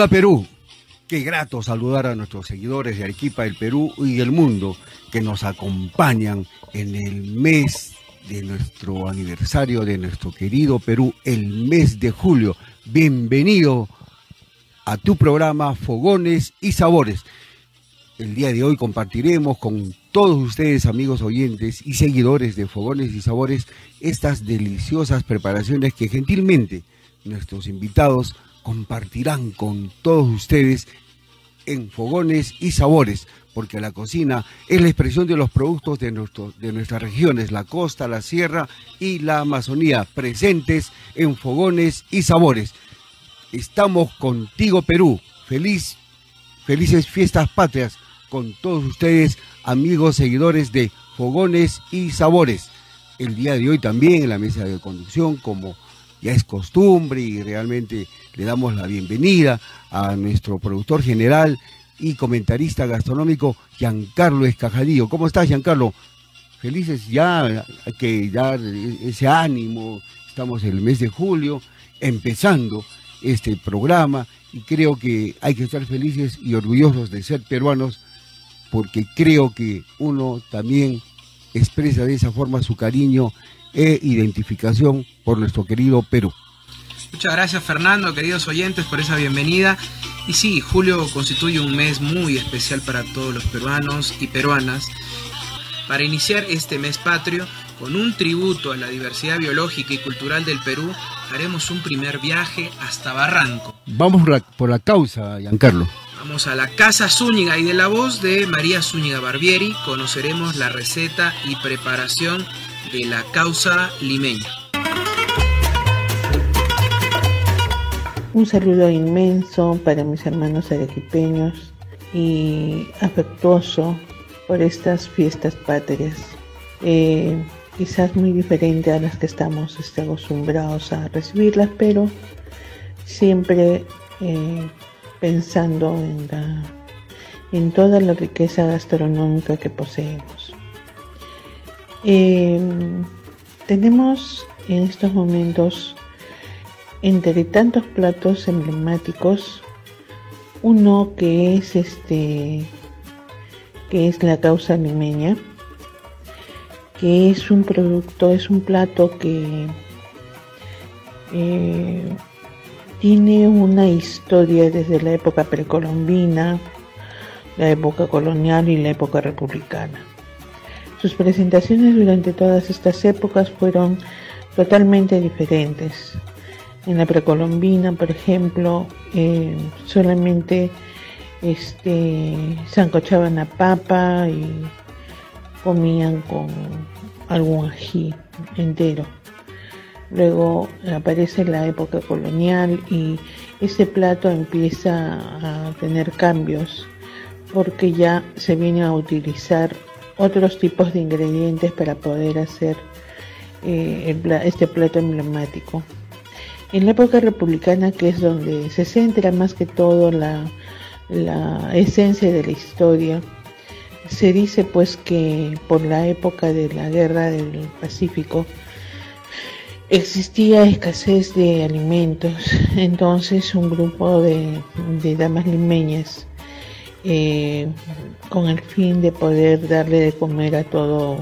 Hola Perú. Qué grato saludar a nuestros seguidores de Arequipa, del Perú y del mundo que nos acompañan en el mes de nuestro aniversario de nuestro querido Perú, el mes de julio. Bienvenido a tu programa Fogones y Sabores. El día de hoy compartiremos con todos ustedes, amigos oyentes y seguidores de Fogones y Sabores, estas deliciosas preparaciones que gentilmente nuestros invitados compartirán con todos ustedes en fogones y sabores, porque la cocina es la expresión de los productos de, nuestro, de nuestras regiones, la costa, la sierra y la Amazonía, presentes en fogones y sabores. Estamos contigo, Perú. Feliz, felices fiestas patrias con todos ustedes, amigos seguidores de Fogones y Sabores. El día de hoy también en la mesa de conducción, como ya es costumbre y realmente le damos la bienvenida a nuestro productor general y comentarista gastronómico Giancarlo Escajadillo. ¿Cómo estás, Giancarlo? Felices ya que ya ese ánimo, estamos en el mes de julio, empezando este programa y creo que hay que estar felices y orgullosos de ser peruanos porque creo que uno también expresa de esa forma su cariño e identificación por nuestro querido Perú. Muchas gracias Fernando, queridos oyentes, por esa bienvenida. Y sí, julio constituye un mes muy especial para todos los peruanos y peruanas. Para iniciar este mes patrio, con un tributo a la diversidad biológica y cultural del Perú, haremos un primer viaje hasta Barranco. Vamos por la causa, Giancarlo. Vamos a la Casa Zúñiga y de la voz de María Zúñiga Barbieri conoceremos la receta y preparación de la causa limeña. Un saludo inmenso para mis hermanos arequipeños y afectuoso por estas fiestas patrias. Eh, quizás muy diferente a las que estamos este, acostumbrados a recibirlas, pero siempre eh, pensando en, en toda la riqueza gastronómica que poseemos. Eh, tenemos en estos momentos entre tantos platos emblemáticos, uno que es este que es la causa limeña, que es un producto, es un plato que eh, tiene una historia desde la época precolombina, la época colonial y la época republicana. Sus presentaciones durante todas estas épocas fueron totalmente diferentes. En la precolombina, por ejemplo, eh, solamente este, sancochaban a papa y comían con algún ají entero. Luego aparece la época colonial y ese plato empieza a tener cambios porque ya se viene a utilizar otros tipos de ingredientes para poder hacer eh, este plato emblemático. En la época republicana, que es donde se centra más que todo la, esencia de la historia, se dice pues que por la época de la guerra del Pacífico existía escasez de alimentos, entonces un grupo de, damas limeñas eh, con el fin de poder darle de comer a todo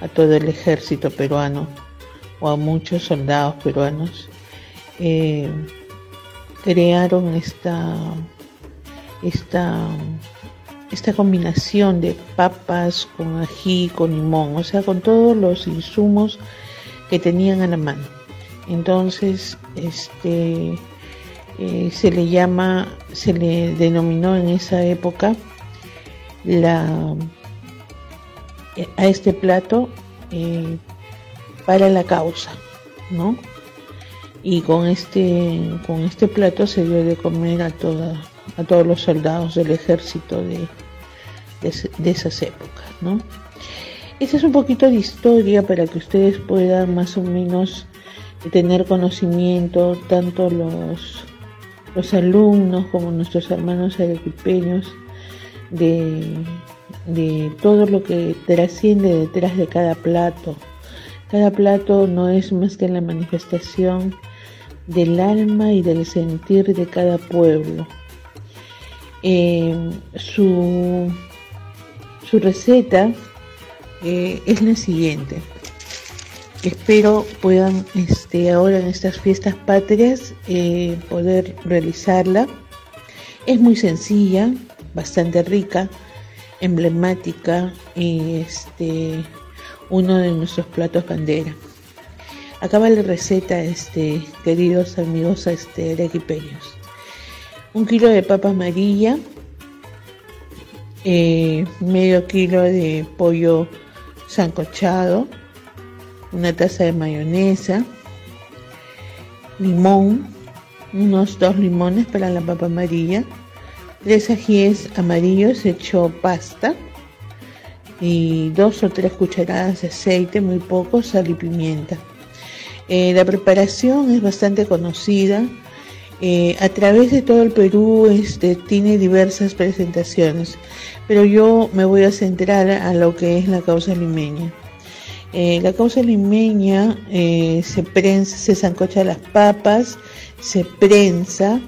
a todo el ejército peruano o a muchos soldados peruanos, eh, crearon esta, esta, esta combinación de papas con ají, con limón, o sea, con todos los insumos que tenían a la mano. Entonces, este, eh, se le llama, se le denominó en esa época la, eh, a este plato eh, para la causa, ¿no? Y con este, con este plato se dio de comer a, toda, a todos los soldados del ejército de, de, esas épocas, ¿no? Esta es un poquito de historia para que ustedes puedan más o menos tener conocimiento, tanto los, los alumnos como nuestros hermanos arequipeños, de, de todo lo que trasciende detrás de cada plato. Cada plato no es más que la manifestación del alma y del sentir de cada pueblo. Eh, su, su, receta eh, es la siguiente. Espero puedan este, ahora en estas fiestas patrias eh, poder realizarla. Es muy sencilla, bastante rica, emblemática y este, uno de nuestros platos bandera. Acaba la receta, este, queridos amigos este, arequipeños. Un kilo de papa amarilla, eh, medio kilo de pollo sancochado, una taza de mayonesa, limón, unos dos limones para la papa amarilla, tres ajíes amarillos hecho pasta y dos o tres cucharadas de aceite, muy poco, sal y pimienta. Eh, la preparación es bastante conocida. Eh, a través de todo el Perú este, tiene diversas presentaciones, pero yo me voy a centrar a lo que es la causa limeña. Eh, la causa limeña se prensa, se zancocha las papas, se prensa,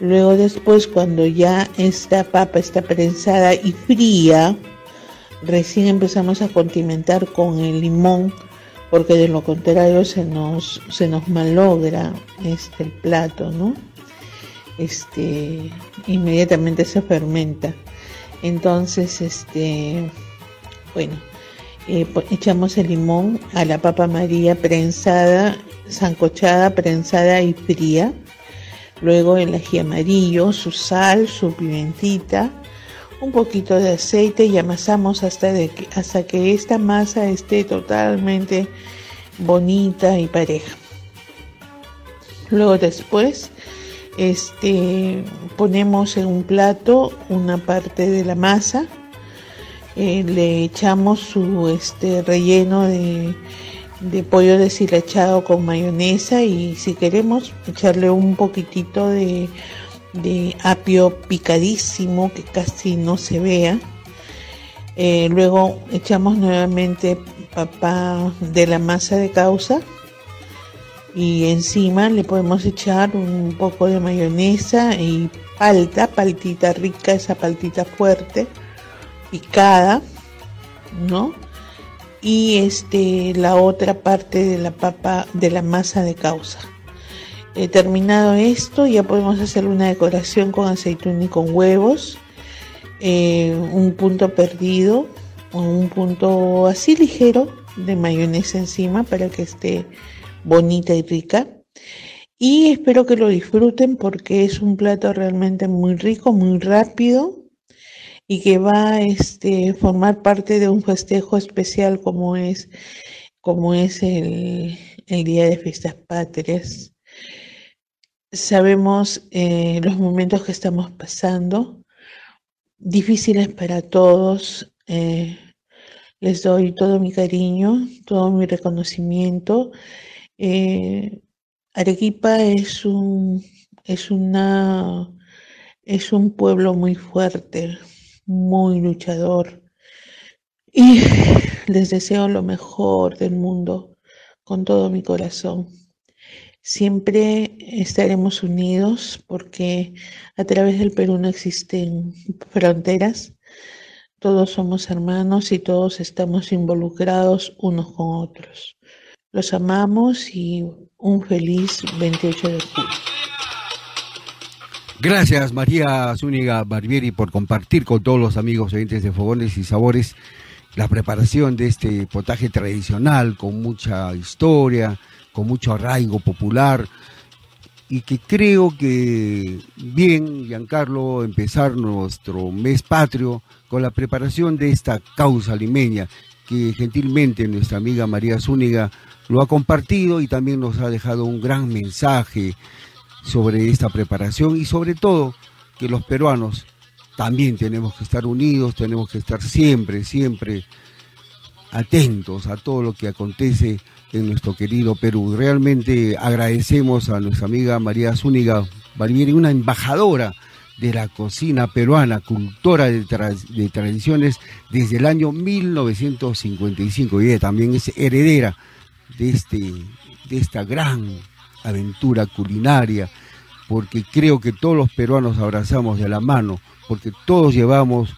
Luego después cuando ya esta papa está prensada y fría, recién empezamos a condimentar con el limón porque de lo contrario se nos, se nos malogra este, el plato, ¿no? Este, inmediatamente se fermenta. Entonces, este, bueno, eh, echamos el limón a la papa maría prensada, zancochada, prensada y fría Luego el ají amarillo, su sal, su pimentita, un poquito de aceite y amasamos hasta, que, hasta que esta masa esté totalmente bonita y pareja. Luego después este, ponemos en un plato una parte de la masa, eh, le echamos su este, relleno de de pollo deshilachado con mayonesa y si queremos echarle un poquitito de, apio picadísimo que casi no se vea. Eh, luego echamos nuevamente papa de la masa de causa y encima le podemos echar un poco de mayonesa y palta, paltita rica, esa paltita fuerte, picada, ¿no? y este, la otra parte de la papa de la masa de causa. He terminado esto, ya podemos hacer una decoración con aceituna y con huevos, eh, un punto perdido un punto así ligero de mayonesa encima para que esté bonita y rica. Y espero que lo disfruten porque es un plato realmente muy rico, muy rápido y que va a este, formar parte de un festejo especial como es, como es el, Día de Fiestas Patrias. Sabemos eh, los momentos que estamos pasando, difíciles para todos. Eh, les doy todo mi cariño, todo mi reconocimiento. Eh, Arequipa es un, es, una, es un pueblo muy fuerte, muy luchador y les deseo lo mejor del mundo con todo mi corazón. Siempre estaremos unidos porque a través del Perú no existen fronteras. todos somos hermanos y todos estamos involucrados unos con otros. Los amamos y un feliz 28 de julio. Gracias María Zúñiga Barbieri por compartir con todos los amigos oyentes de Fogones y Sabores la preparación de este potaje tradicional con mucha historia, con mucho arraigo popular y que creo que bien, Giancarlo, empezar nuestro mes patrio con la preparación de esta causa limeña que gentilmente nuestra amiga María Zúñiga lo ha compartido y también nos ha dejado un gran mensaje sobre esta preparación y sobre todo que los peruanos también tenemos que estar unidos, tenemos que estar siempre, siempre atentos a todo lo que acontece en nuestro querido Perú. Realmente agradecemos a nuestra amiga María Zúñiga Barbieri, una embajadora de la cocina peruana, cultora de, de, tradiciones desde el año 1955 y ella también es heredera de, este, de esta gran aventura culinaria, porque creo que todos los peruanos abrazamos de la mano, porque todos llevamos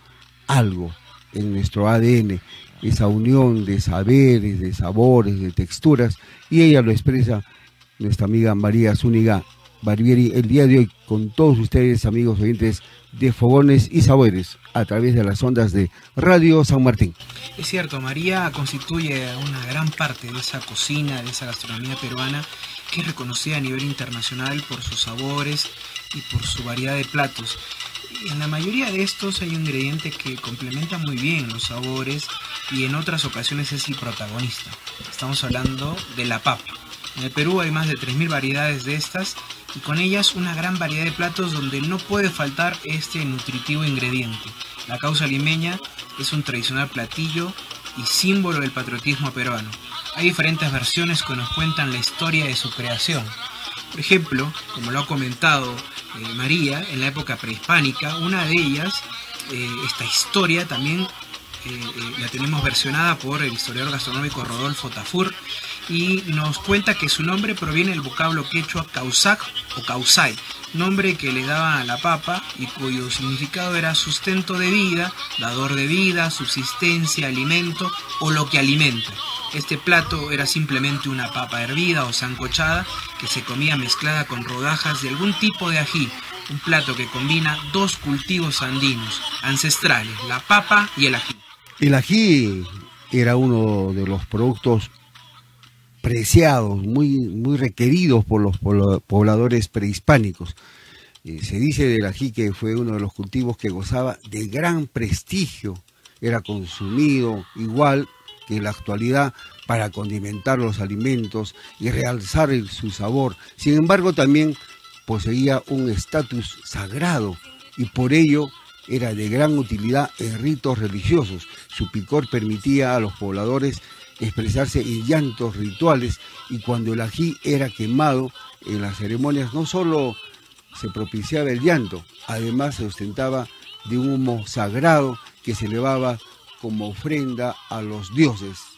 algo en nuestro ADN, esa unión de saberes, de sabores, de texturas, y ella lo expresa nuestra amiga María Zúñiga Barbieri el día de hoy con todos ustedes, amigos oyentes de Fogones y Sabores, a través de las ondas de Radio San Martín. Es cierto, María constituye una gran parte de esa cocina, de esa gastronomía peruana, que es reconocida a nivel internacional por sus sabores y por su variedad de platos. En la mayoría de estos hay un ingrediente que complementa muy bien los sabores y en otras ocasiones es el protagonista. Estamos hablando de la papa. En el Perú hay más de 3.000 variedades de estas y con ellas una gran variedad de platos donde no puede faltar este nutritivo ingrediente. La causa limeña es un tradicional platillo y símbolo del patriotismo peruano. Hay diferentes versiones que nos cuentan la historia de su creación. Por ejemplo, como lo ha comentado eh, María, en la época prehispánica, una de ellas, eh, esta historia también eh, la tenemos versionada por el historiador gastronómico Rodolfo Tafur, y nos cuenta que su nombre proviene del vocablo quechua causac o causai, nombre que le daba a la papa y cuyo significado era sustento de vida, dador de vida, subsistencia, alimento o lo que alimenta. Este plato era simplemente una papa hervida o sancochada que se comía mezclada con rodajas de algún tipo de ají, un plato que combina dos cultivos andinos ancestrales, la papa y el ají. El ají era uno de los productos preciados, muy, muy requeridos por los pobladores prehispánicos. Eh, se dice del ají que fue uno de los cultivos que gozaba de gran prestigio, era consumido igual que en la actualidad para condimentar los alimentos y realzar su sabor. Sin embargo, también poseía un estatus sagrado y por ello era de gran utilidad en ritos religiosos. Su picor permitía a los pobladores expresarse en llantos rituales y cuando el ají era quemado en las ceremonias no solo se propiciaba el llanto, además se ostentaba de un humo sagrado que se elevaba como ofrenda a los dioses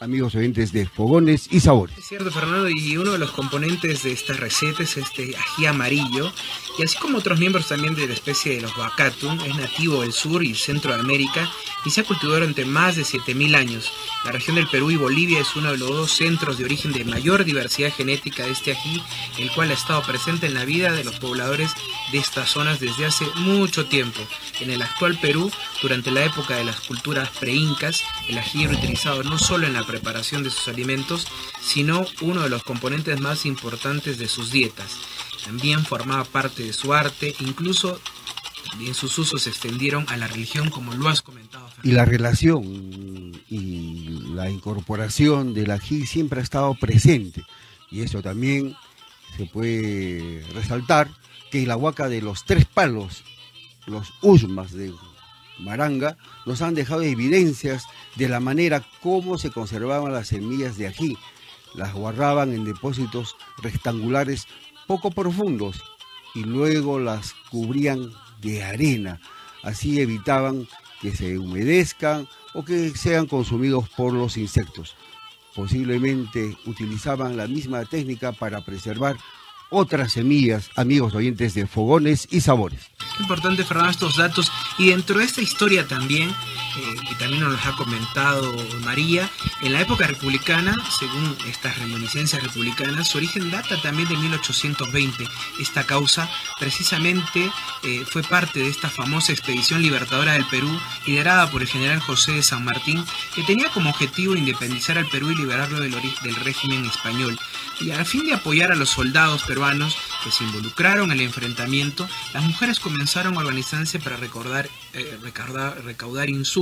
amigos oyentes de Fogones y Sabores. Es cierto, Fernando, y uno de los componentes de esta receta es este ají amarillo, y así como otros miembros también de la especie de los Bacatum, es nativo del sur y centro de América y se ha cultivado durante más de 7.000 años. La región del Perú y Bolivia es uno de los dos centros de origen de mayor diversidad genética de este ají, el cual ha estado presente en la vida de los pobladores de estas zonas desde hace mucho tiempo. En el actual Perú, durante la época de las culturas preincas, el ají era utilizado no solo en la preparación de sus alimentos, sino uno de los componentes más importantes de sus dietas. También formaba parte de su arte, incluso también sus usos se extendieron a la religión, como lo has comentado. Y la relación y la incorporación del ají siempre ha estado presente. Y eso también se puede resaltar que la huaca de los tres palos, los usmas de Maranga nos han dejado evidencias de la manera como se conservaban las semillas de ají. Las guardaban en depósitos rectangulares poco profundos y luego las cubrían de arena. Así evitaban que se humedezcan o que sean consumidos por los insectos. Posiblemente utilizaban la misma técnica para preservar otras semillas, amigos oyentes de fogones y sabores. Importante, Fernando, estos datos. Y dentro de esta historia también eh, y también nos ha comentado María, en la época republicana, según estas reminiscencias republicanas, su origen data también de 1820. Esta causa precisamente eh, fue parte de esta famosa expedición libertadora del Perú, liderada por el general José de San Martín, que tenía como objetivo independizar al Perú y liberarlo del, del régimen español. Y al fin de apoyar a los soldados peruanos que se involucraron el enfrentamiento, las mujeres comenzaron a organizarse para recordar, eh, recaudar, recaudar insumos,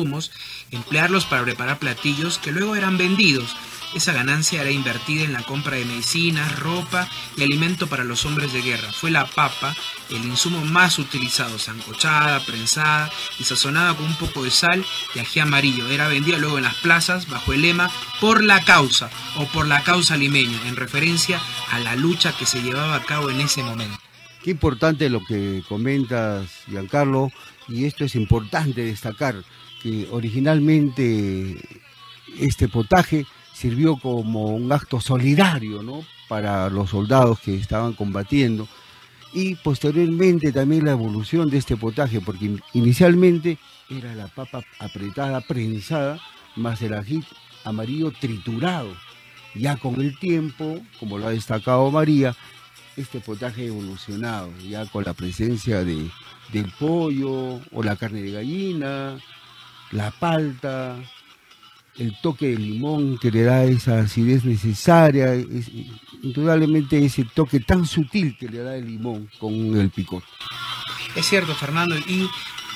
emplearlos para preparar platillos que luego eran vendidos. Esa ganancia era invertida en la compra de medicinas, ropa y alimento para los hombres de guerra. Fue la papa el insumo más utilizado, sancochada, prensada y sazonada con un poco de sal y ají amarillo. Era vendida luego en las plazas bajo el lema por la causa o por la causa limeña, en referencia a la lucha que se llevaba a cabo en ese momento. Qué importante lo que comentas, Giancarlo, y esto es importante destacar, que originalmente este potaje sirvió como un acto solidario ¿no? para los soldados que estaban combatiendo y posteriormente también la evolución de este potaje, porque inicialmente era la papa apretada, prensada, más el ají amarillo triturado. Ya con el tiempo, como lo ha destacado María, este potaje ha evolucionado, ya con la presencia de, del pollo o la carne de gallina, la palta, el toque de limón que le da esa acidez necesaria, indudablemente ese toque tan sutil que le da el limón con el picor. Es cierto, Fernando, y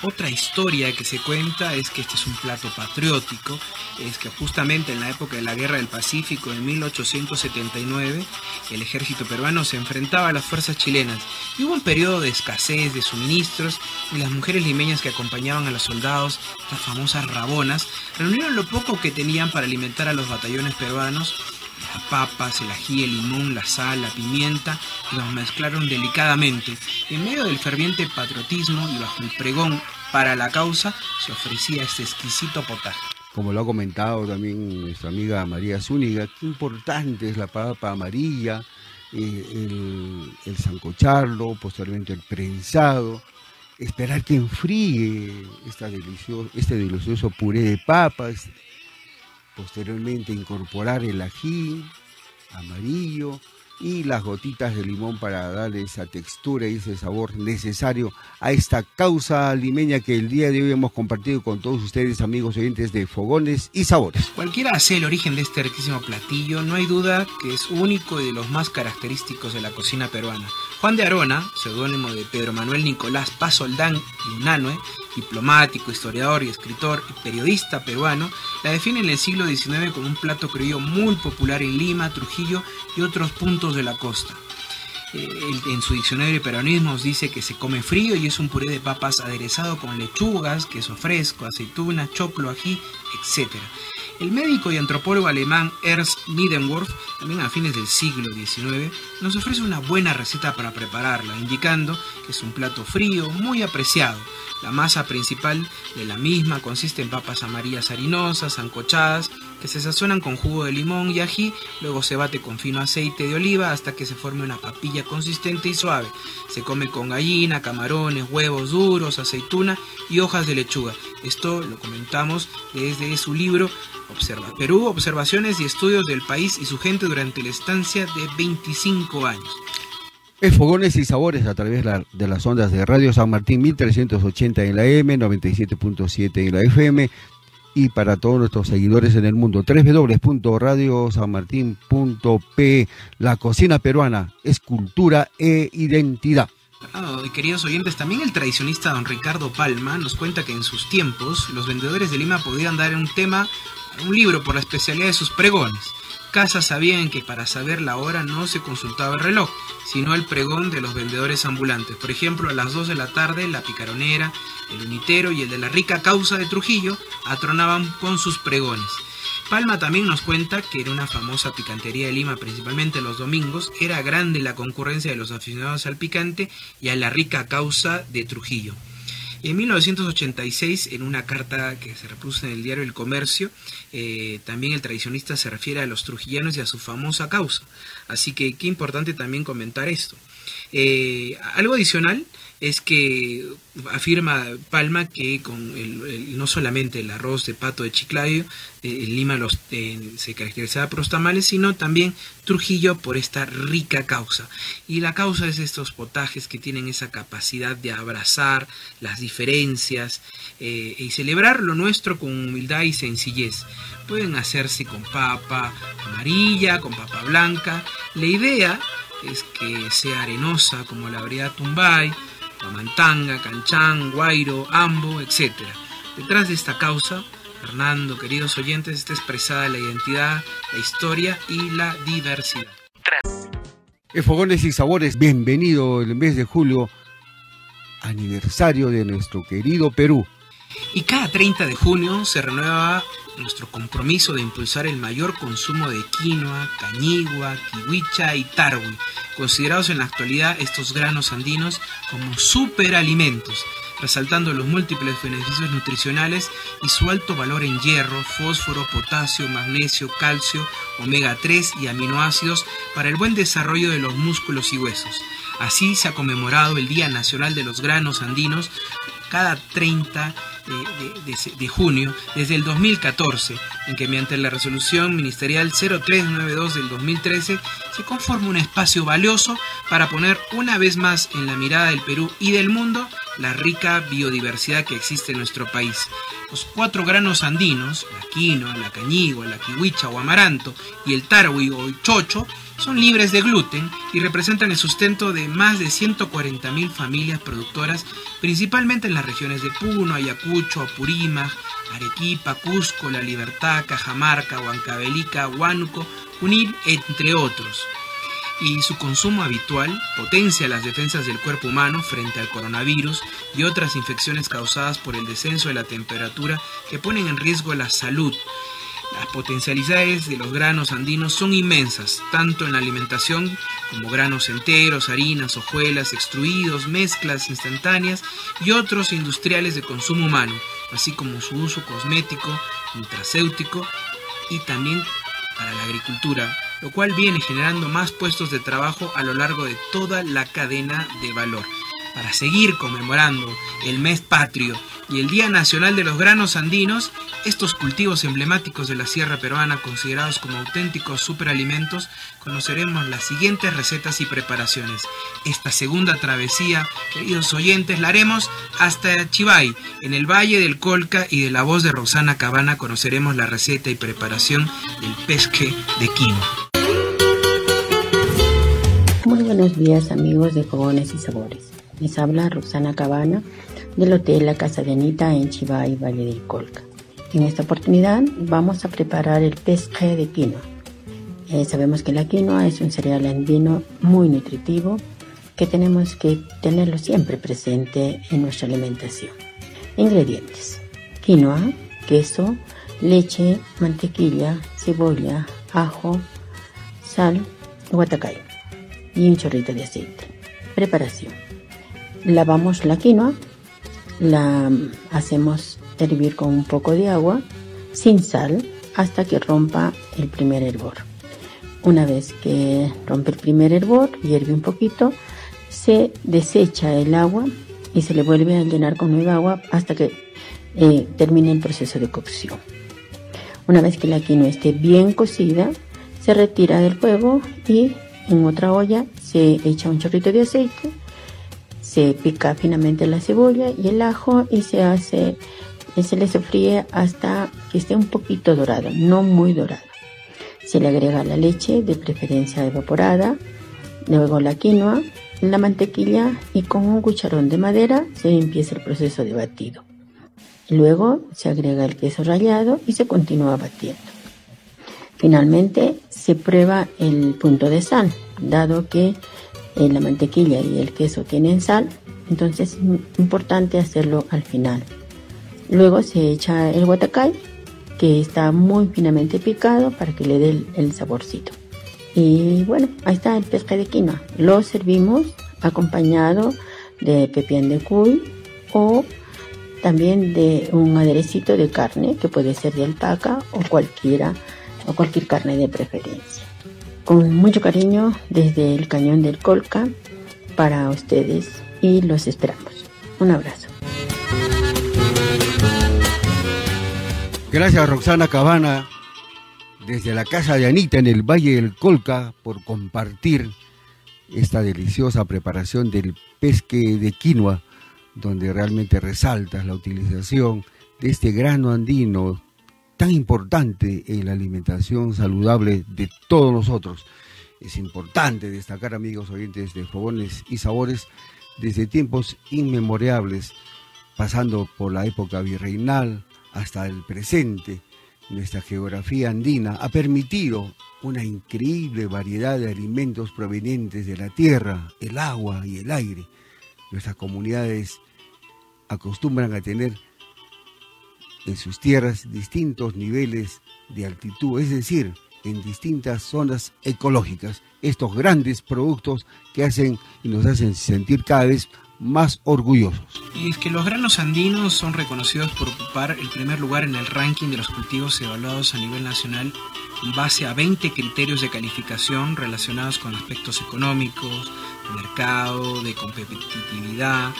otra historia que se cuenta es que este es un plato patriótico, es que justamente en la época de la Guerra del Pacífico, en 1879, el ejército peruano se enfrentaba a las fuerzas chilenas y hubo un periodo de escasez de suministros y las mujeres limeñas que acompañaban a los soldados, las famosas rabonas, reunieron lo poco que tenían para alimentar a los batallones peruanos las papas, el ají, el limón, la sal, la pimienta, los mezclaron delicadamente. En medio del ferviente patriotismo y bajo el pregón para la causa, se ofrecía este exquisito potaje. Como lo ha comentado también nuestra amiga María Zúñiga, qué importante es la papa amarilla, eh, el, el sancocharlo, posteriormente el prensado, esperar que enfríe esta delicioso, este delicioso puré de papas, Posteriormente incorporar el ají amarillo y las gotitas de limón para darle esa textura y ese sabor necesario a esta causa limeña que el día de hoy hemos compartido con todos ustedes, amigos oyentes de Fogones y Sabores. Cualquiera sea el origen de este riquísimo platillo, no hay duda que es único y de los más característicos de la cocina peruana. Juan de Arona, seudónimo de Pedro Manuel Nicolás Pazoldán Lunanue, diplomático, historiador y escritor y periodista peruano, la define en el siglo XIX como un plato criollo muy popular en Lima, Trujillo y otros puntos de la costa. Eh, en su diccionario de peronismos dice que se come frío y es un puré de papas aderezado con lechugas, queso fresco, aceituna, choclo, ají, etc. El médico y antropólogo alemán Ernst Midenworf, también a fines del siglo XIX, nos ofrece una buena receta para prepararla, indicando que es un plato frío muy apreciado, la masa principal de la misma consiste en papas amarillas harinosas, ancochadas, que se sazonan con jugo de limón y ají, luego se bate con fino aceite de oliva hasta que se forme una papilla consistente y suave. Se come con gallina, camarones, huevos duros, aceituna y hojas de lechuga. Esto lo comentamos desde su libro Observa Perú, observaciones y estudios del país y su gente durante la estancia de 25 años. Es Fogones y Sabores a través de las ondas de Radio San Martín 1380 en la M, 97.7 en la FM y para todos nuestros seguidores en el mundo www.radiosanmartin.p La cocina peruana es cultura e identidad. y queridos oyentes, también el tradicionista don Ricardo Palma nos cuenta que en sus tiempos los vendedores de Lima podían dar un tema, un libro por la especialidad de sus pregones casas sabían que para saber la hora no se consultaba el reloj, sino el pregón de los vendedores ambulantes. Por ejemplo, a las 2 de la tarde, la picaronera, el unitero y el de la rica causa de Trujillo atronaban con sus pregones. Palma también nos cuenta que era una famosa picantería de Lima, principalmente los domingos, era grande la concurrencia de los aficionados al picante y a la rica causa de Trujillo. En 1986, en una carta que se reproduce en el diario El Comercio, eh, también el tradicionista se refiere a los trujillanos y a su famosa causa. Así que qué importante también comentar esto. Eh, algo adicional es que afirma Palma que con el, no solamente el arroz de pato de Chiclayo, eh, Lima los, se caracterizaba por los tamales, sino también Trujillo por esta rica causa. Y la causa es estos potajes que tienen esa capacidad de abrazar las diferencias eh, y celebrar lo nuestro con humildad y sencillez. Pueden hacerse con papa amarilla, con papa blanca. La idea es que sea arenosa como la variedad Tumbay, Mantanga, Canchán, Guairo, Ambo, etc. Detrás de esta causa, Fernando, queridos oyentes, está expresada la identidad, la historia y la diversidad. Fogones y Sabores, bienvenido el mes de julio, aniversario de nuestro querido Perú. Y cada 30 de junio se renueva nuestro compromiso de impulsar el mayor consumo de quinoa, cañigua, kiwicha y tarwi, considerados en la actualidad estos granos andinos como superalimentos, resaltando los múltiples beneficios nutricionales y su alto valor en hierro, fósforo, potasio, magnesio, calcio, omega 3 y aminoácidos para el buen desarrollo de los músculos y huesos. Así se ha conmemorado el Día Nacional de los Granos Andinos cada 30 de, junio desde el 2014, en que mediante la resolución ministerial 0392 del 2013 se conforma un espacio valioso para poner una vez más en la mirada del Perú y del mundo la rica biodiversidad que existe en nuestro país. Los cuatro granos andinos, la quinoa, la cañigua, la kiwicha o amaranto y el tarwi o el chocho, son libres de gluten y representan el sustento de más de 140.000 familias productoras, principalmente en las regiones de Puno, Ayacucho, Apurímac, Arequipa, Cusco, La Libertad, Cajamarca, Huancavelica, Huánuco, Junín, entre otros. Y su consumo habitual potencia las defensas del cuerpo humano frente al coronavirus y otras infecciones causadas por el descenso de la temperatura que ponen en riesgo la salud, las potencialidades de los granos andinos son inmensas, tanto en la alimentación como granos enteros, harinas, hojuelas, extruidos, mezclas instantáneas y otros industriales de consumo humano, así como su uso cosmético, nutracéutico y también para la agricultura, lo cual viene generando más puestos de trabajo a lo largo de toda la cadena de valor. Para seguir conmemorando el mes patrio y el Día Nacional de los Granos Andinos, estos cultivos emblemáticos de la sierra peruana considerados como auténticos superalimentos, conoceremos las siguientes recetas y preparaciones. Esta segunda travesía, queridos oyentes, la haremos hasta Chivay, en el Valle del Colca y de la voz de Rosana Cabana conoceremos la receta y preparación del pesque de quino. Muy buenos días amigos de Fogones y Sabores. Les habla Rosana Cabana del Hotel La Casa de Anita en Chivay, Valle del Colca. En esta oportunidad vamos a preparar el pesque de quinoa. Eh, sabemos que la quinoa es un cereal andino muy nutritivo que tenemos que tenerlo siempre presente en nuestra alimentación. Ingredientes. Quinoa, queso, leche, mantequilla, cebolla, ajo, sal, guatacay y un chorrito de aceite. Preparación. Lavamos la quinoa la hacemos hervir con un poco de agua sin sal hasta que rompa el primer hervor. Una vez que rompe el primer hervor hierve un poquito, se desecha el agua y se le vuelve a llenar con nueva agua hasta que eh, termine el proceso de cocción. Una vez que la quinoa esté bien cocida, se retira del fuego y en otra olla se echa un chorrito de aceite se pica finamente la cebolla y el ajo y se hace, se le sofríe hasta que esté un poquito dorado, no muy dorado. Se le agrega la leche, de preferencia evaporada, luego la quinoa, la mantequilla y con un cucharón de madera se empieza el proceso de batido. Luego se agrega el queso rallado y se continúa batiendo. Finalmente se prueba el punto de sal, dado que la mantequilla y el queso tienen sal, entonces es importante hacerlo al final. Luego se echa el guatacay, que está muy finamente picado para que le dé el, saborcito. Y bueno, ahí está el pesca de quinoa. Lo servimos acompañado de pepián de cuy o también de un aderecito de carne que puede ser de alpaca o cualquiera o cualquier carne de preferencia con mucho cariño desde el cañón del Colca para ustedes y los esperamos. Un abrazo. Gracias Roxana Cabana desde la casa de Anita en el Valle del Colca por compartir esta deliciosa preparación del pesque de quinoa, donde realmente resaltas la utilización de este grano andino tan importante en la alimentación saludable de todos nosotros. Es importante destacar, amigos oyentes de Fogones y Sabores, desde tiempos inmemorables, pasando por la época virreinal hasta el presente, nuestra geografía andina ha permitido una increíble variedad de alimentos provenientes de la tierra, el agua y el aire. Nuestras comunidades acostumbran a tener en sus tierras distintos niveles de altitud, es decir, en distintas zonas ecológicas, estos grandes productos que hacen y nos hacen sentir cada vez más orgullosos. Y es que los granos andinos son reconocidos por ocupar el primer lugar en el ranking de los cultivos evaluados a nivel nacional en base a 20 criterios de calificación relacionados con aspectos económicos, mercado, de competitividad,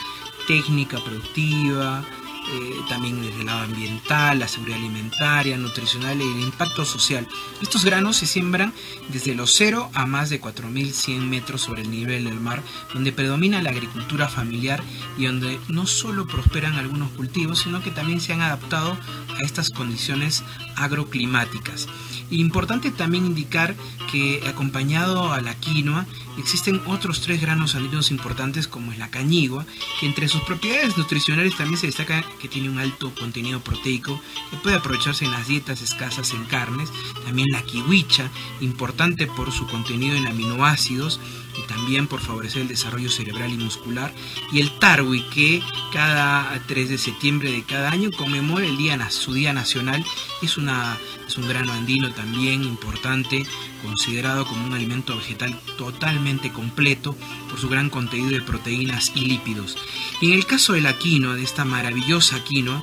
técnica productiva, eh, también desde el lado ambiental, la seguridad alimentaria, nutricional y el impacto social. Estos granos se siembran desde los 0 a más de 4.100 metros sobre el nivel del mar, donde predomina la agricultura familiar y donde no solo prosperan algunos cultivos, sino que también se han adaptado a estas condiciones agroclimáticas. Importante también indicar que acompañado a la quinoa existen otros tres granos andinos importantes como es la cañigua, que entre sus propiedades nutricionales también se destaca que tiene un alto contenido proteico que puede aprovecharse en las dietas escasas en carnes, también la kiwicha, importante por su contenido en aminoácidos, y también por favorecer el desarrollo cerebral y muscular. Y el Tarwi, que cada 3 de septiembre de cada año conmemora el día, su Día Nacional. Es, una, es un grano andino también importante, considerado como un alimento vegetal totalmente completo por su gran contenido de proteínas y lípidos. Y en el caso de la de esta maravillosa quinoa,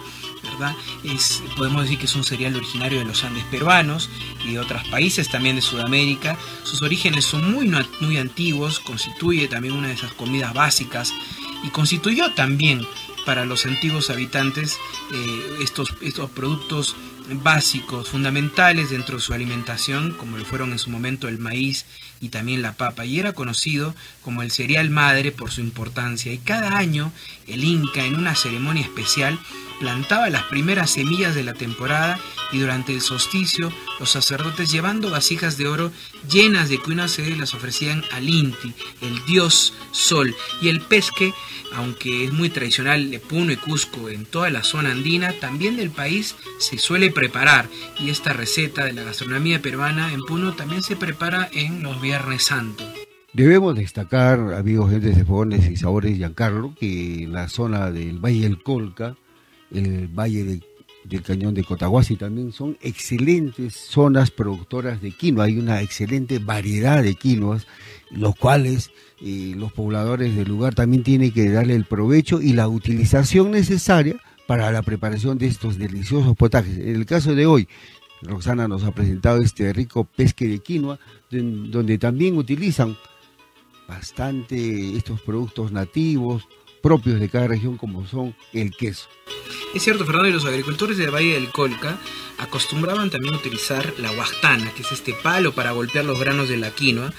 es, podemos decir que es un cereal originario de los Andes peruanos y de otros países también de Sudamérica. Sus orígenes son muy, muy antiguos, constituye también una de esas comidas básicas y constituyó también para los antiguos habitantes eh, estos, estos productos básicos, fundamentales dentro de su alimentación, como lo fueron en su momento el maíz y también la papa, y era conocido como el cereal madre por su importancia. Y cada año el Inca, en una ceremonia especial, plantaba las primeras semillas de la temporada y durante el solsticio los sacerdotes llevando vasijas de oro llenas de cuinas se las ofrecían al Inti, el dios sol, y el pesque, aunque es muy tradicional de Puno y Cusco en toda la zona andina, también del país se suele preparar y esta receta de la gastronomía peruana en Puno también se prepara en los Viernes Santos. Debemos destacar, amigos de Fogones y Sabores Giancarlo, que en la zona del Valle del Colca, el Valle del Cañón de Cotahuasi también son excelentes zonas productoras de quinoa. Hay una excelente variedad de quinoas, los cuales eh, los pobladores del lugar también tienen que darle el provecho y la utilización necesaria para la preparación de estos deliciosos potajes. En el caso de hoy, Roxana nos ha presentado este rico pesque de quinoa, donde también utilizan bastante estos productos nativos, propios de cada región como son el queso. Es cierto, Fernando, y los agricultores del Valle del Colca acostumbraban también utilizar la huastana, que es este palo para golpear los granos de la quinoa,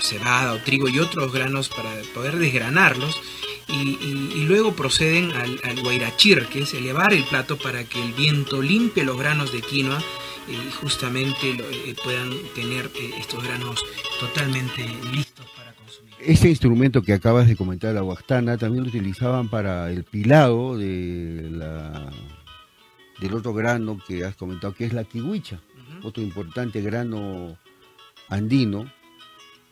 cebada o trigo y otros granos para poder desgranarlos. Y, luego proceden al, al, guairachir, que es elevar el plato para que el viento limpie los granos de quinoa y justamente eh, puedan tener eh, estos granos totalmente listos este instrumento que acabas de comentar, la huastana, también lo utilizaban para el pilado de la, del otro grano que has comentado, que es la kiwicha, otro importante grano andino,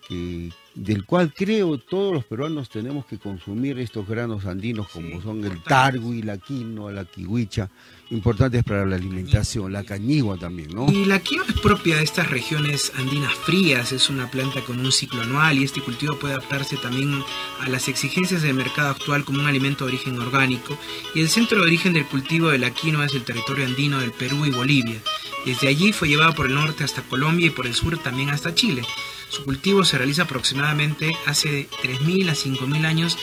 que, del cual creo todos los peruanos tenemos que consumir estos granos andinos como son el targui, la quinoa, la kiwicha, importantes para la alimentación, la cañigua también, ¿no? Y la quinoa es propia de estas regiones andinas frías, es una planta con un ciclo anual y este cultivo puede adaptarse también a las exigencias del mercado actual como un alimento de origen orgánico y el centro de origen del cultivo de la quinoa es el territorio andino del Perú y Bolivia. Desde allí fue llevado por el norte hasta Colombia y por el sur también hasta Chile. Su cultivo se realiza aproximadamente hace 3.000 a 5.000 años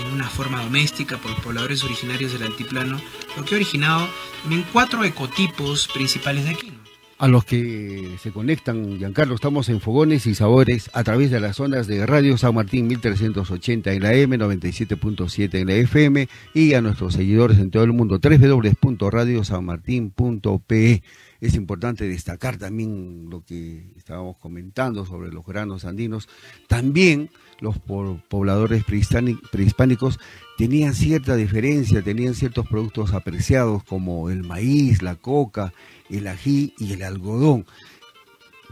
en una forma doméstica por pobladores originarios del altiplano, lo que ha originado también cuatro ecotipos principales de quinoa. A los que se conectan, Giancarlo, estamos en Fogones y Sabores a través de las zonas de Radio San Martín 1380 en la M, 97.7 en la FM y a nuestros seguidores en todo el mundo, www.radiosanmartin.pe. Es importante destacar también lo que estábamos comentando sobre los granos andinos. También los pobladores prehispánicos tenían cierta diferencia, tenían ciertos productos apreciados como el maíz, la coca, el ají y el algodón.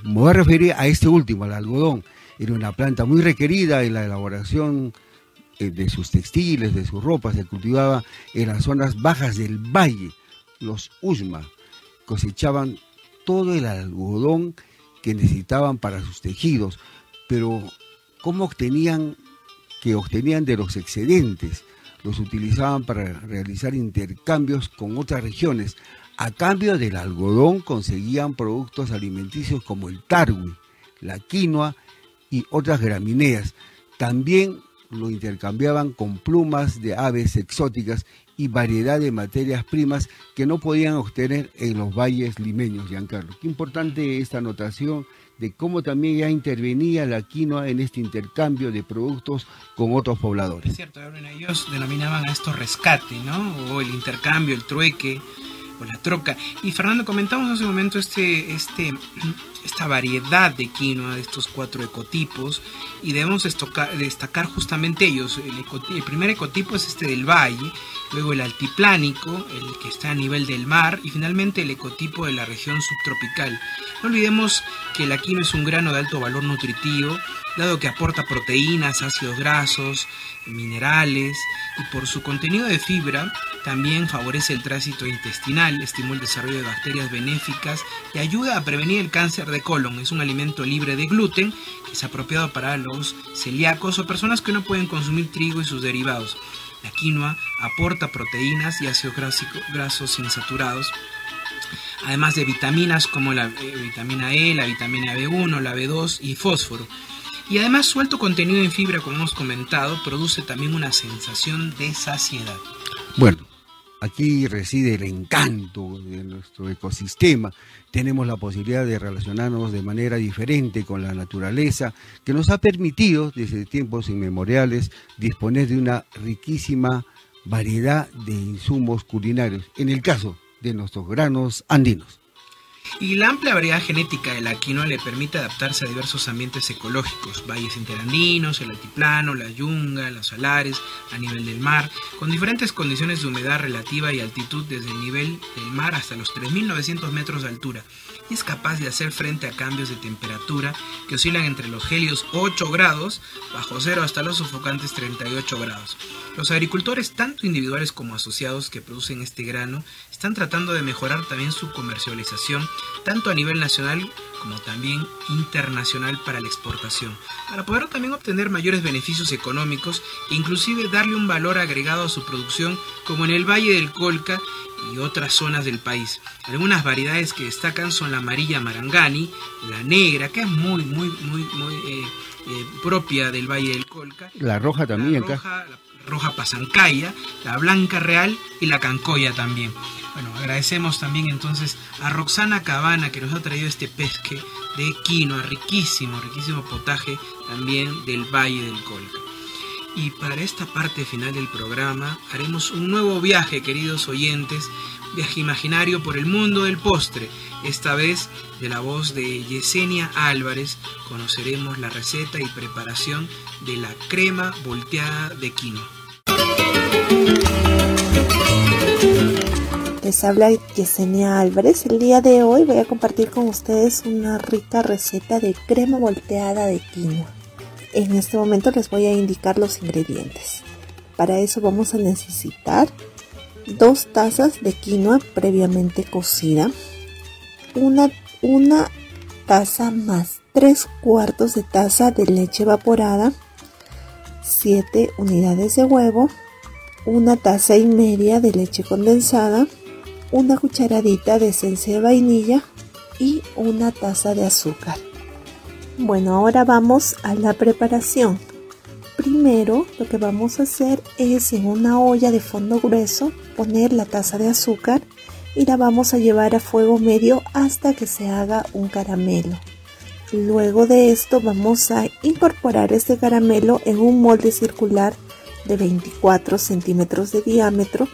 Me voy a referir a este último, al algodón. Era una planta muy requerida en la elaboración eh, de sus textiles, de sus ropas. Se cultivaba en las zonas bajas del valle. Los Usma cosechaban todo el algodón que necesitaban para sus tejidos. Pero, ¿cómo obtenían que obtenían de los excedentes? Los utilizaban para realizar intercambios con otras regiones a cambio del algodón conseguían productos alimenticios como el tarwi, la quinoa y otras gramíneas. También lo intercambiaban con plumas de aves exóticas y variedad de materias primas que no podían obtener en los valles limeños, Giancarlo. Qué importante esta anotación de cómo también ya intervenía la quinoa en este intercambio de productos con otros pobladores. Es cierto, ellos denominaban a esto rescate, ¿no? O el intercambio, el trueque o la troca. Y Fernando, comentamos hace un momento este, este, esta variedad de quinoa, de estos cuatro ecotipos, y debemos destacar justamente ellos. El, primer ecotipo es este del valle, luego el altiplánico, el que está a nivel del mar, y finalmente el ecotipo de la región subtropical. No olvidemos que la quinoa es un grano de alto valor nutritivo, dado que aporta proteínas, ácidos grasos, minerales, y por su contenido de fibra también favorece el tránsito intestinal, estimula el desarrollo de bacterias benéficas y ayuda a prevenir el cáncer colon. Es un alimento libre de gluten es apropiado para los celíacos o personas que no pueden consumir trigo y sus derivados. La quinoa aporta proteínas y ácidos grasos insaturados, además de vitaminas como la eh, vitamina E, la vitamina B1, la B2 y fósforo. Y además su alto contenido en fibra, como hemos comentado, produce también una sensación de saciedad. Bueno, aquí reside el encanto de nuestro ecosistema. Tenemos la posibilidad de relacionarnos de manera diferente con la naturaleza, que nos ha permitido desde tiempos inmemoriales disponer de una riquísima variedad de insumos culinarios, en el caso de nuestros granos andinos. Y la amplia variedad genética de la quinoa le permite adaptarse a diversos ambientes ecológicos, valles interandinos, el altiplano, la yunga, los salares, a nivel del mar, con diferentes condiciones de humedad relativa y altitud desde el nivel del mar hasta los 3.900 metros de altura y es capaz de hacer frente a cambios de temperatura que oscilan entre los gelios 8 grados bajo cero hasta los sofocantes 38 grados. Los agricultores, tanto individuales como asociados que producen este grano, están tratando de mejorar también su comercialización, tanto a nivel nacional como también internacional para la exportación, para poder también obtener mayores beneficios económicos e inclusive darle un valor agregado a su producción como en el Valle del Colca y otras zonas del país. Algunas variedades que destacan son la amarilla marangani, la negra, que es muy, muy, muy, muy eh, eh, propia del Valle del Colca. La roja también la roja, La roja pasancaya, la blanca real y la cancoya también. Bueno, agradecemos también entonces a Roxana Cabana que nos ha traído este pesque de quinoa, riquísimo, riquísimo potaje también del Valle del Colca. Y para esta parte final del programa haremos un nuevo viaje, queridos oyentes, viaje imaginario por el mundo del postre. Esta vez de la voz de Yesenia Álvarez conoceremos la receta y preparación de la crema volteada de quinoa. Les habla Yesenia Álvarez. El día de hoy voy a compartir con ustedes una rica receta de crema volteada de quinoa. En este momento les voy a indicar los ingredientes. Para eso vamos a necesitar dos tazas de quinoa previamente cocida, una, una taza más tres cuartos de taza de leche evaporada, 7 unidades de huevo, una taza y media de leche condensada, una cucharadita de esencia de vainilla y una taza de azúcar. Bueno, ahora vamos a la preparación. Primero lo que vamos a hacer es en una olla de fondo grueso poner la taza de azúcar y la vamos a llevar a fuego medio hasta que se haga un caramelo. Luego de esto vamos a incorporar este caramelo en un molde circular de 24 centímetros de diámetro,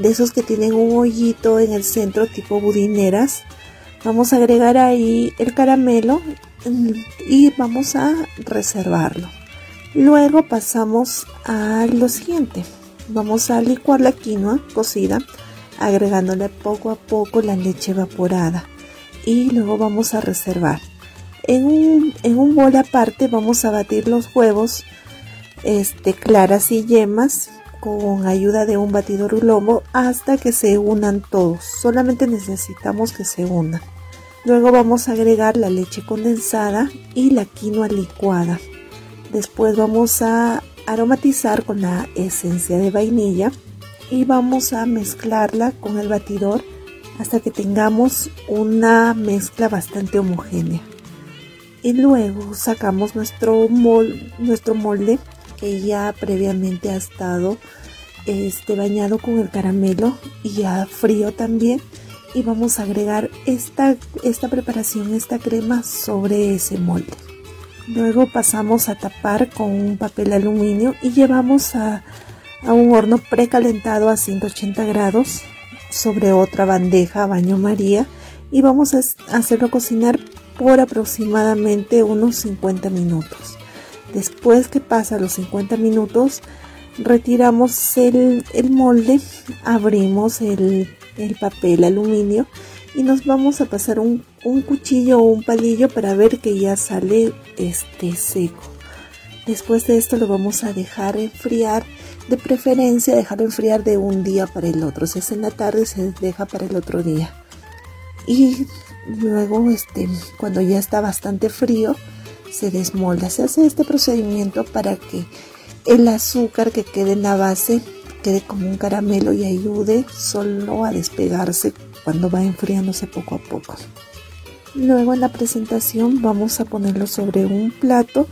de esos que tienen un hoyito en el centro tipo budineras. Vamos a agregar ahí el caramelo y vamos a reservarlo. Luego pasamos a lo siguiente. Vamos a licuar la quinoa cocida agregándole poco a poco la leche evaporada y luego vamos a reservar. En un, en un bol aparte vamos a batir los huevos este, claras y yemas con ayuda de un batidor lobo hasta que se unan todos. Solamente necesitamos que se unan. Luego vamos a agregar la leche condensada y la quinoa licuada. Después vamos a aromatizar con la esencia de vainilla y vamos a mezclarla con el batidor hasta que tengamos una mezcla bastante homogénea. Y luego sacamos nuestro, nuestro molde que ya previamente ha estado este, bañado con el caramelo y ya frío también y vamos a agregar esta, esta preparación, esta crema sobre ese molde. Luego pasamos a tapar con un papel aluminio y llevamos a, a un horno precalentado a 180 grados sobre otra bandeja a baño maría y vamos a hacerlo cocinar por aproximadamente unos 50 minutos. Después que pasa los 50 minutos, retiramos el, molde, abrimos el, papel aluminio y nos vamos a pasar un, cuchillo o un palillo para ver que ya sale este seco. Después de esto lo vamos a dejar enfriar, de preferencia dejarlo enfriar de un día para el otro. Si es en la tarde se deja para el otro día. Y luego este, cuando ya está bastante frío, se desmolda. Se hace este procedimiento para que el azúcar que quede en la base quede como un caramelo y ayude solo a despegarse cuando va enfriándose poco a poco. Luego en la presentación vamos a ponerlo sobre un plato,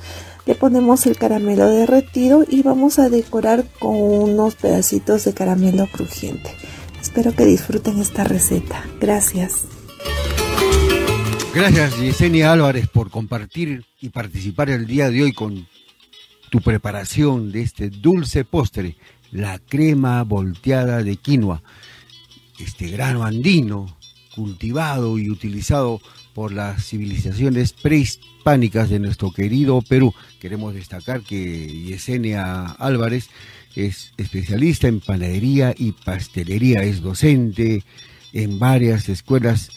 le ponemos el caramelo derretido y vamos a decorar con unos pedacitos de caramelo crujiente. Espero que disfruten esta receta. Gracias. Gracias Yesenia Álvarez por compartir y participar el día de hoy con tu preparación de este dulce postre, la crema volteada de quinoa, este grano andino cultivado y utilizado por las civilizaciones prehispánicas de nuestro querido Perú. Queremos destacar que Yesenia Álvarez es especialista en panadería y pastelería, es docente en varias escuelas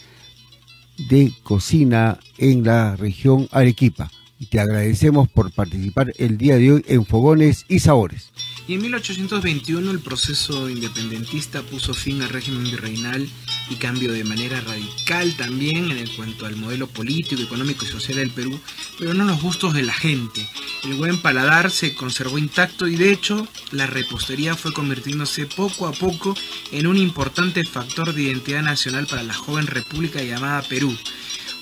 de cocina en la región Arequipa. Te agradecemos por participar el día de hoy en Fogones y Sabores. Y en 1821 el proceso independentista puso fin al régimen virreinal y cambió de manera radical también en cuanto al modelo político, económico y social del Perú, pero no los gustos de la gente. El buen paladar se conservó intacto y de hecho la repostería fue convirtiéndose poco a poco en un importante factor de identidad nacional para la joven república llamada Perú.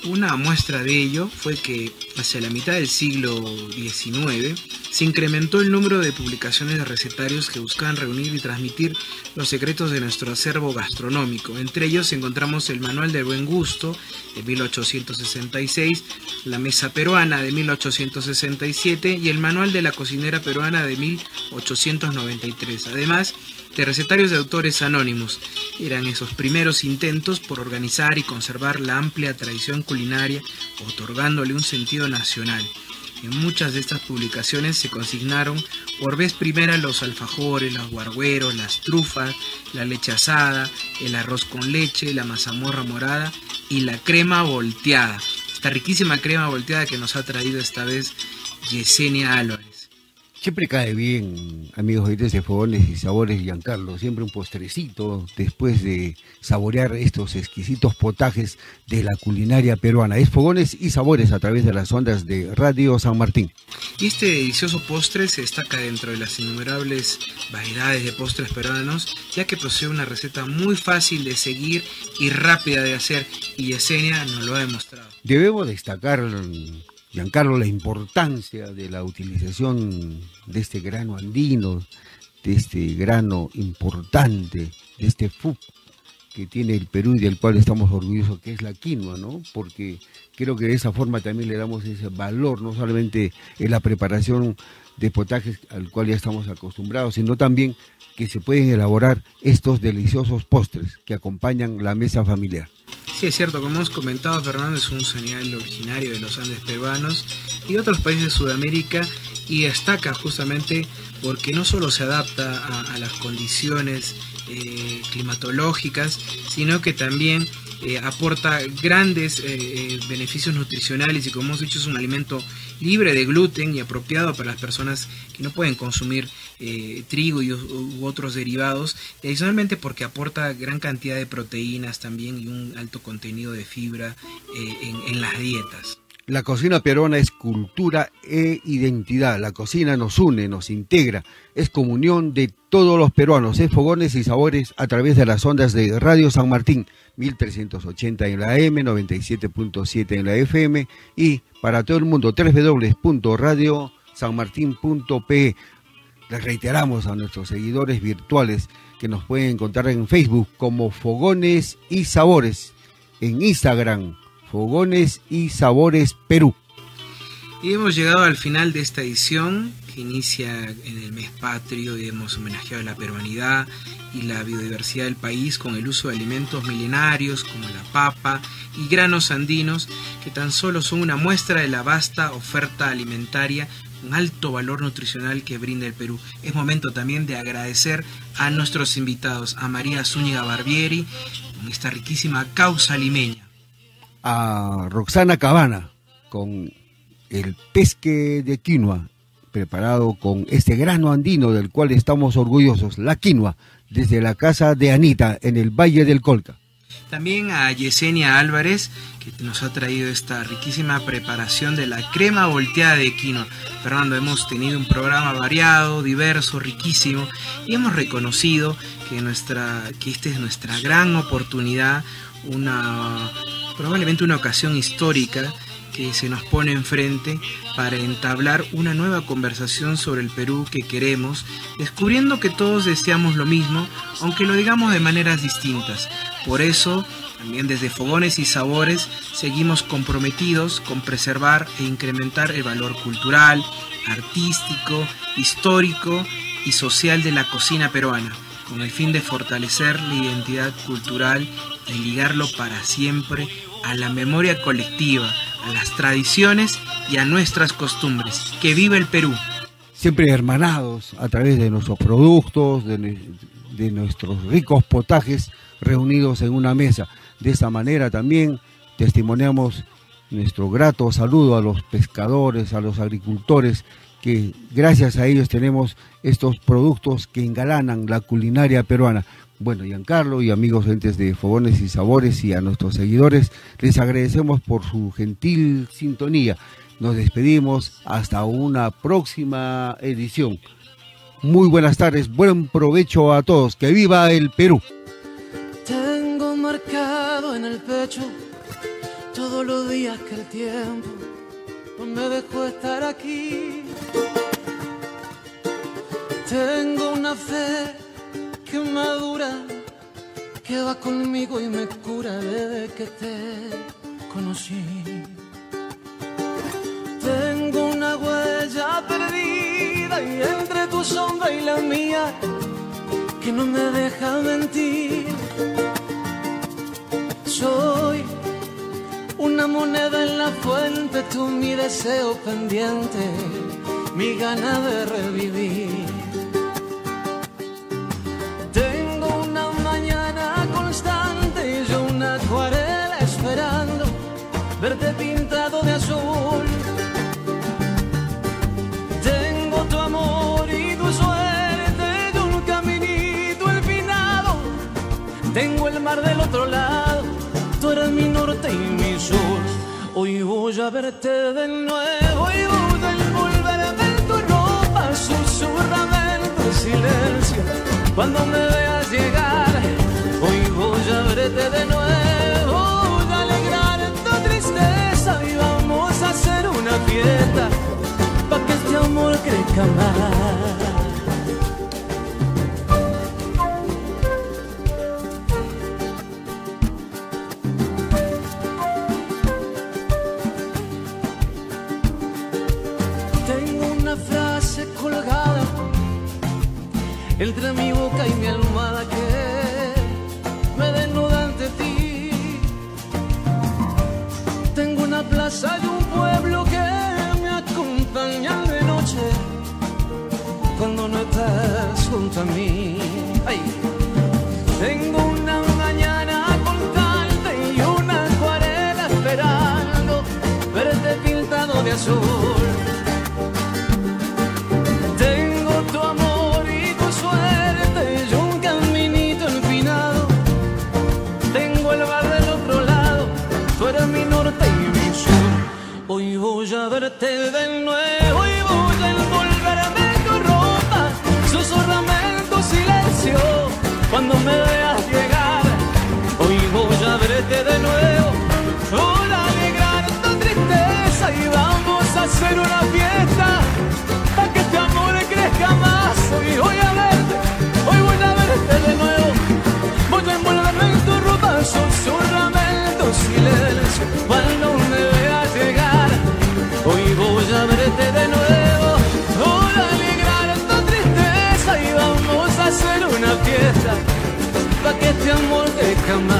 Una muestra de ello fue que hacia la mitad del siglo XIX se incrementó el número de publicaciones de recetarios que buscaban reunir y transmitir los secretos de nuestro acervo gastronómico. Entre ellos encontramos el Manual del Buen Gusto de 1866, la Mesa Peruana de 1867 y el Manual de la Cocinera Peruana de 1893. Además, de recetarios de autores anónimos. Eran esos primeros intentos por organizar y conservar la amplia tradición culinaria, otorgándole un sentido nacional. En muchas de estas publicaciones se consignaron por vez primera los alfajores, los guargueros, las trufas, la leche asada, el arroz con leche, la mazamorra morada y la crema volteada. Esta riquísima crema volteada que nos ha traído esta vez Yesenia Álvarez. Siempre cae bien, amigos de Fogones y Sabores Giancarlo, siempre un postrecito después de saborear estos exquisitos potajes de la culinaria peruana. Es Fogones y Sabores a través de las ondas de Radio San Martín. Y este delicioso postre se destaca dentro de las innumerables variedades de postres peruanos, ya que posee una receta muy fácil de seguir y rápida de hacer, y Yesenia nos lo ha demostrado. Debemos destacar Giancarlo, la importancia de la utilización de este grano andino, de este grano importante, de este FUP que tiene el Perú y del cual estamos orgullosos, que es la quinoa, ¿no? Porque creo que de esa forma también le damos ese valor, no solamente en la preparación de potajes al cual ya estamos acostumbrados, sino también que se pueden elaborar estos deliciosos postres que acompañan la mesa familiar. Es cierto, como hemos comentado, Fernando es un cereal originario de los Andes peruanos y otros países de Sudamérica y destaca justamente porque no solo se adapta a, las condiciones eh, climatológicas, sino que también eh, aporta grandes eh, beneficios nutricionales y como hemos dicho es un alimento libre de gluten y apropiado para las personas que no pueden consumir trigo y, u otros derivados, y adicionalmente porque aporta gran cantidad de proteínas también y un alto contenido de fibra en las dietas. La cocina peruana es cultura e identidad. La cocina nos une, nos integra, es comunión de todos los peruanos, es fogones y sabores a través de las ondas de Radio San Martín, 1380 en la M, 97.7 en la FM y para todo el mundo www.radiosanmartin.pe. Les reiteramos a nuestros seguidores virtuales que nos pueden encontrar en Facebook como Fogones y Sabores, en Instagram Fogones y Sabores Perú. Y hemos llegado al final de esta edición inicia en el mes patrio y hemos homenajeado la peruanidad y la biodiversidad del país con el uso de alimentos milenarios como la papa y granos andinos que tan solo son una muestra de la vasta oferta alimentaria un alto valor nutricional que brinda el Perú. Es momento también de agradecer a nuestros invitados, a María Zúñiga Barbieri, con esta riquísima causa limeña a Roxana Cabana con el pesque de quinoa preparado con este grano andino del cual estamos orgullosos, la quinoa, desde la casa de Anita en el Valle del Colca. También a Yesenia Álvarez, que nos ha traído esta riquísima preparación de la crema volteada de quinoa. Fernando, hemos tenido un programa variado, diverso, riquísimo, y hemos reconocido que, nuestra, que esta es nuestra gran oportunidad, una probablemente una ocasión histórica que se nos pone enfrente para entablar una nueva conversación sobre el Perú que queremos, descubriendo que todos deseamos lo mismo, aunque lo digamos de maneras distintas. Por eso, también desde Fogones y Sabores, seguimos comprometidos con preservar e incrementar el valor cultural, artístico, histórico y social de la cocina peruana, con el fin de fortalecer la identidad cultural y ligarlo para siempre a la memoria colectiva, a las tradiciones y a nuestras costumbres. ¡Que viva el Perú! Siempre hermanados a través de nuestros productos, de, de nuestros ricos potajes reunidos en una mesa. De esta manera también testimoniamos nuestro grato saludo a los pescadores, a los agricultores, que gracias a ellos tenemos estos productos que engalanan la culinaria peruana. Bueno, Giancarlo y amigos entes de Fogones y Sabores y a nuestros seguidores, les agradecemos por su gentil sintonía. Nos despedimos hasta una próxima edición. Muy buenas tardes, buen provecho a todos, que viva el Perú. Tengo marcado en el pecho todos los días que el tiempo no me dejó estar aquí. Tengo una fe que madura, que va conmigo y me cura desde que te conocí. Tengo una huella perdida y entre tu sombra y la mía, que no me deja mentir. Soy una moneda en la fuente, tú mi deseo pendiente, mi gana de revivir. Otro lado, tú eres mi norte y mi sur. Hoy voy a verte de nuevo y voy a volver a ver tu ropa, susurrame en tu silencio. Cuando me veas llegar, hoy voy a verte de nuevo. y vamos a hacer una fiesta para que este amor crezca más. Entre mi boca y mi almohada que me desnuda ante ti. Tengo una plaza y un pueblo que me acompañan de noche cuando no estás junto a mí. Tengo una mañana contante y una acuarela esperando verte pintado de azul. Para que este amor crezca más.